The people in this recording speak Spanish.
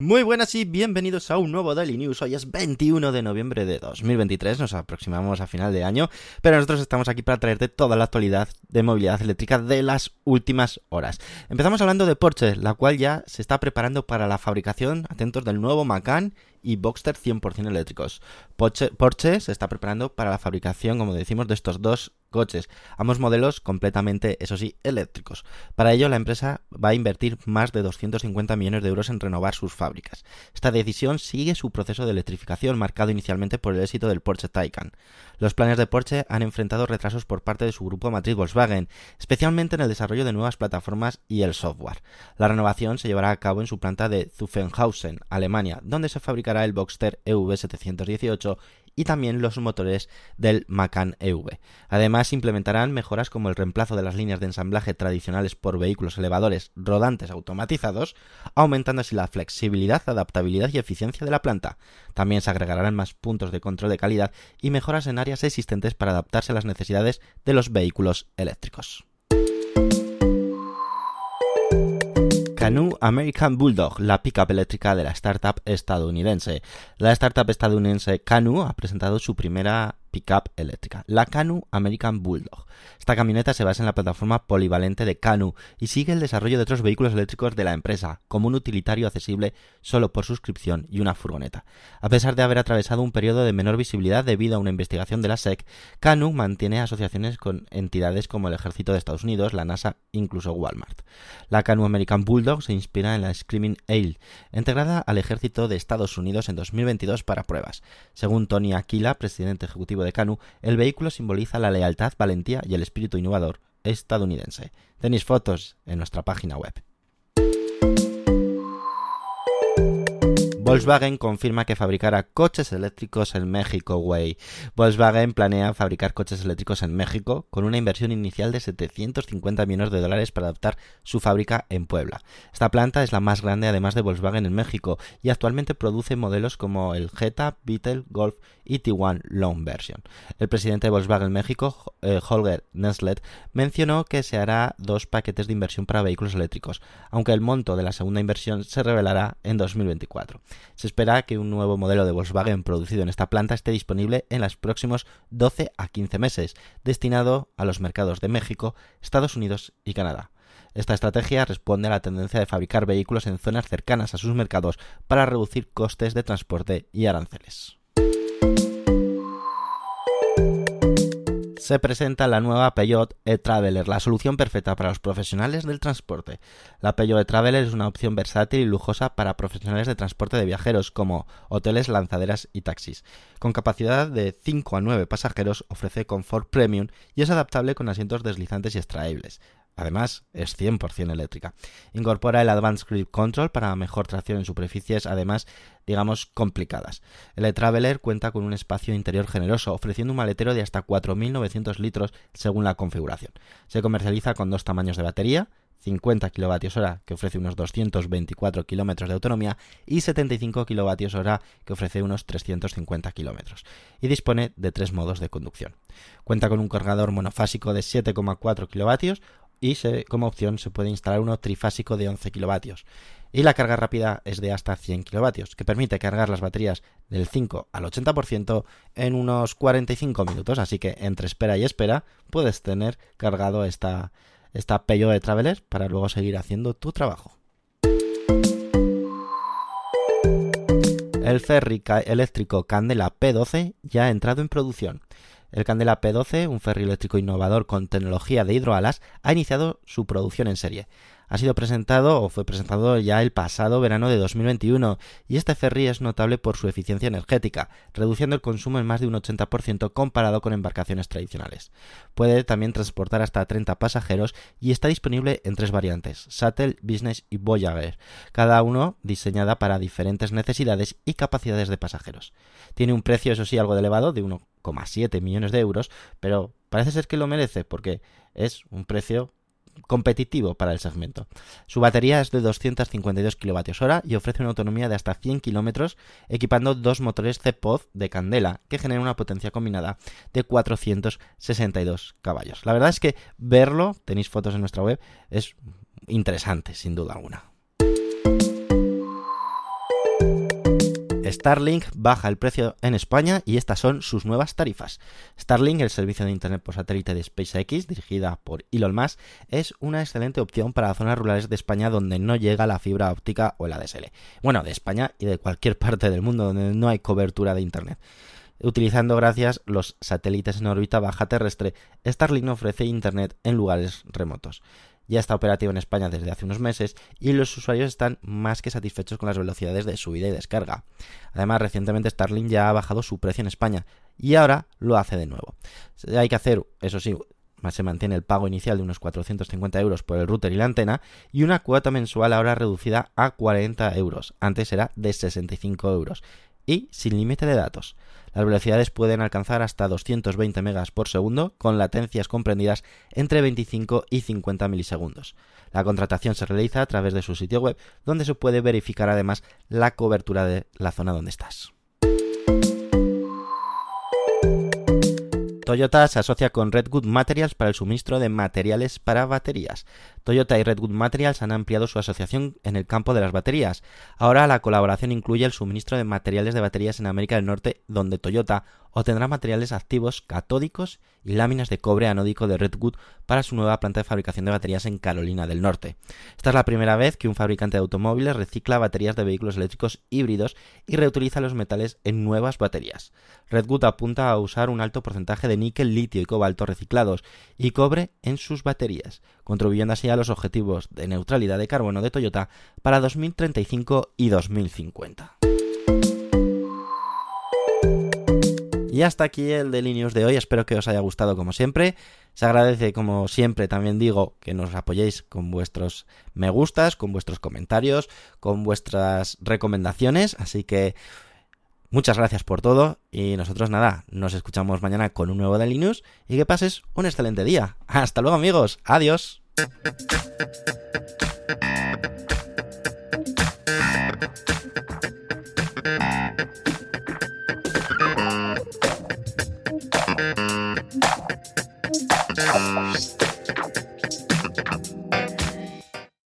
Muy buenas y bienvenidos a un nuevo Daily News. Hoy es 21 de noviembre de 2023, nos aproximamos a final de año, pero nosotros estamos aquí para traerte toda la actualidad de movilidad eléctrica de las últimas horas. Empezamos hablando de Porsche, la cual ya se está preparando para la fabricación, atentos, del nuevo Macan y Boxster 100% eléctricos. Porsche, se está preparando para la fabricación, como decimos, de estos dos coches, ambos modelos completamente, eso sí, eléctricos. Para ello, la empresa va a invertir más de 250 millones de euros en renovar sus fábricas. Esta decisión sigue su proceso de electrificación, marcado inicialmente por el éxito del Porsche Taycan. Los planes de Porsche han enfrentado retrasos por parte de su grupo matriz Volkswagen, especialmente en el desarrollo de nuevas plataformas y el software. La renovación se llevará a cabo en su planta de Zuffenhausen, Alemania, donde se fabricará el Boxster EV718 y también los motores del Macan EV. Además, implementarán mejoras como el reemplazo de las líneas de ensamblaje tradicionales por vehículos elevadores rodantes automatizados, aumentando así la flexibilidad, adaptabilidad y eficiencia de la planta. También se agregarán más puntos de control de calidad y mejoras en áreas existentes para adaptarse a las necesidades de los vehículos eléctricos. Canoe American Bulldog, la pickup eléctrica de la startup estadounidense. La startup estadounidense Canoe ha presentado su primera pickup eléctrica, la Canu American Bulldog. Esta camioneta se basa en la plataforma polivalente de Canu y sigue el desarrollo de otros vehículos eléctricos de la empresa, como un utilitario accesible solo por suscripción y una furgoneta. A pesar de haber atravesado un periodo de menor visibilidad debido a una investigación de la SEC, Canu mantiene asociaciones con entidades como el Ejército de Estados Unidos, la NASA, incluso Walmart. La Canu American Bulldog se inspira en la Screaming Ale, integrada al Ejército de Estados Unidos en 2022 para pruebas. Según Tony Aquila, presidente ejecutivo de Canu, el vehículo simboliza la lealtad, valentía y el espíritu innovador estadounidense. Tenéis fotos en nuestra página web. Volkswagen confirma que fabricará coches eléctricos en México, güey. Volkswagen planea fabricar coches eléctricos en México con una inversión inicial de 750 millones de dólares para adaptar su fábrica en Puebla. Esta planta es la más grande además de Volkswagen en México y actualmente produce modelos como el Jetta, Beetle, Golf y Tiguan Long Version. El presidente de Volkswagen México, eh, Holger Neslet, mencionó que se hará dos paquetes de inversión para vehículos eléctricos, aunque el monto de la segunda inversión se revelará en 2024. Se espera que un nuevo modelo de Volkswagen producido en esta planta esté disponible en los próximos 12 a 15 meses, destinado a los mercados de México, Estados Unidos y Canadá. Esta estrategia responde a la tendencia de fabricar vehículos en zonas cercanas a sus mercados para reducir costes de transporte y aranceles. Se presenta la nueva Peugeot e-Traveler, la solución perfecta para los profesionales del transporte. La Peugeot e-Traveler es una opción versátil y lujosa para profesionales de transporte de viajeros como hoteles, lanzaderas y taxis. Con capacidad de 5 a 9 pasajeros, ofrece confort premium y es adaptable con asientos deslizantes y extraíbles. Además, es 100% eléctrica. Incorpora el Advanced Grip Control para mejor tracción en superficies, además, digamos, complicadas. El e-Traveler cuenta con un espacio interior generoso, ofreciendo un maletero de hasta 4.900 litros según la configuración. Se comercializa con dos tamaños de batería, 50 kWh que ofrece unos 224 km de autonomía y 75 kWh que ofrece unos 350 km y dispone de tres modos de conducción. Cuenta con un cargador monofásico de 7,4 kW y como opción se puede instalar uno trifásico de 11 kilovatios. Y la carga rápida es de hasta 100 kilovatios, que permite cargar las baterías del 5 al 80% en unos 45 minutos. Así que entre espera y espera puedes tener cargado esta, esta Peugeot de Traveler para luego seguir haciendo tu trabajo. El ferry eléctrico Candela P12 ya ha entrado en producción. El Candela P12, un ferry eléctrico innovador con tecnología de hidroalas, ha iniciado su producción en serie. ha sido presentado o fue presentado ya el pasado verano de 2021 y este ferry es notable por su eficiencia energética, reduciendo el consumo en más de un 80% comparado con embarcaciones tradicionales. Puede también transportar hasta 30 pasajeros y está disponible en tres variantes, Shuttle, Business y Voyager, cada uno diseñada para diferentes necesidades y capacidades de pasajeros. Tiene un precio, eso sí, algo elevado, de 1,7 millones de euros, pero parece ser que lo merece porque es un precio competitivo para el segmento. Su batería es de 252 kWh y ofrece una autonomía de hasta 100 km equipando dos motores CPOD de candela que generan una potencia combinada de 462 caballos. La verdad es que verlo, tenéis fotos en nuestra web, es interesante sin duda alguna. Starlink baja el precio en España y estas son sus nuevas tarifas. Starlink, el servicio de Internet por satélite de SpaceX, dirigida por Elon Musk, es una excelente opción para zonas rurales de España donde no llega la fibra óptica o el ADSL. Bueno, de España y de cualquier parte del mundo donde no hay cobertura de Internet. Utilizando gracias los satélites en órbita baja terrestre, Starlink ofrece Internet en lugares remotos ya está operativo en España desde hace unos meses y los usuarios están más que satisfechos con las velocidades de subida y descarga. Además, recientemente Starlink ya ha bajado su precio en España y ahora lo hace de nuevo. Hay que hacer, eso sí, se mantiene el pago inicial de unos 450 euros por el router y la antena y una cuota mensual ahora reducida a 40 euros. Antes era de 65 euros y sin límite de datos. Las velocidades pueden alcanzar hasta 220 megas por segundo con latencias comprendidas entre 25 y 50 milisegundos. La contratación se realiza a través de su sitio web donde se puede verificar además la cobertura de la zona donde estás. Toyota se asocia con Redwood Materials para el suministro de materiales para baterías. Toyota y Redwood Materials han ampliado su asociación en el campo de las baterías. Ahora la colaboración incluye el suministro de materiales de baterías en América del Norte, donde Toyota obtendrá materiales activos catódicos y láminas de cobre anódico de Redwood para su nueva planta de fabricación de baterías en Carolina del Norte. Esta es la primera vez que un fabricante de automóviles recicla baterías de vehículos eléctricos híbridos y reutiliza los metales en nuevas baterías. Redwood apunta a usar un alto porcentaje de níquel, litio y cobalto reciclados y cobre en sus baterías, contribuyendo así a los objetivos de neutralidad de carbono de Toyota para 2035 y 2050. Y hasta aquí el de News de hoy. Espero que os haya gustado como siempre. Se agradece, como siempre, también digo, que nos apoyéis con vuestros me gustas, con vuestros comentarios, con vuestras recomendaciones. Así que muchas gracias por todo. Y nosotros nada, nos escuchamos mañana con un nuevo Daily News. Y que pases un excelente día. Hasta luego amigos. Adiós.